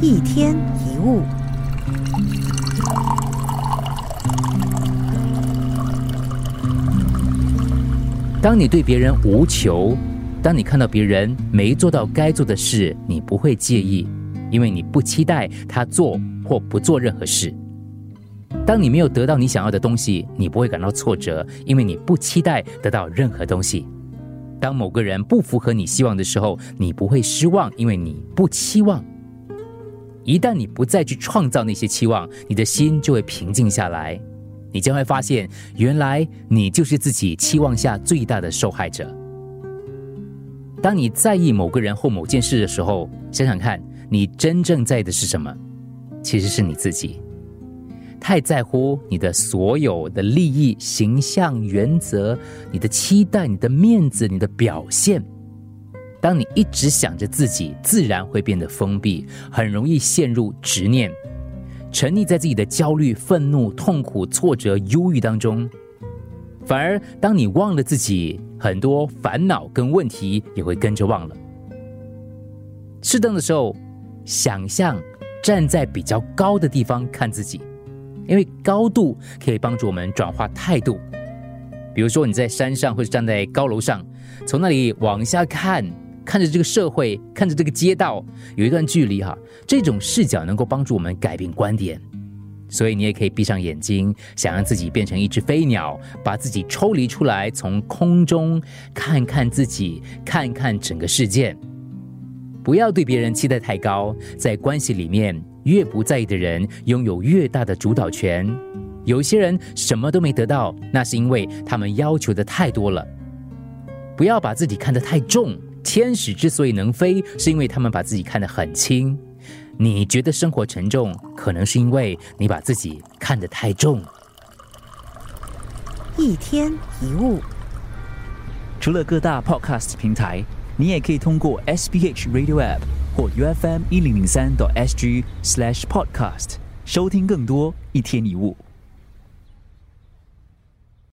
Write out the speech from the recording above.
一天一物。当你对别人无求，当你看到别人没做到该做的事，你不会介意，因为你不期待他做或不做任何事。当你没有得到你想要的东西，你不会感到挫折，因为你不期待得到任何东西。当某个人不符合你希望的时候，你不会失望，因为你不期望。一旦你不再去创造那些期望，你的心就会平静下来。你将会发现，原来你就是自己期望下最大的受害者。当你在意某个人或某件事的时候，想想看，你真正在意的是什么？其实是你自己。太在乎你的所有的利益、形象、原则、你的期待、你的面子、你的表现。当你一直想着自己，自然会变得封闭，很容易陷入执念。沉溺在自己的焦虑、愤怒、痛苦、挫折、忧郁当中，反而当你忘了自己，很多烦恼跟问题也会跟着忘了。适当的时候，想象站在比较高的地方看自己，因为高度可以帮助我们转化态度。比如说你在山上，或者站在高楼上，从那里往下看。看着这个社会，看着这个街道，有一段距离哈。这种视角能够帮助我们改变观点，所以你也可以闭上眼睛，想让自己变成一只飞鸟，把自己抽离出来，从空中看看自己，看看整个世界。不要对别人期待太高，在关系里面，越不在意的人拥有越大的主导权。有些人什么都没得到，那是因为他们要求的太多了。不要把自己看得太重。天使之所以能飞，是因为他们把自己看得很轻。你觉得生活沉重，可能是因为你把自己看得太重。一天一物，除了各大 Podcast 平台，你也可以通过 SBH Radio App 或 UFM 一零零三 SG Slash Podcast 收听更多一天一物。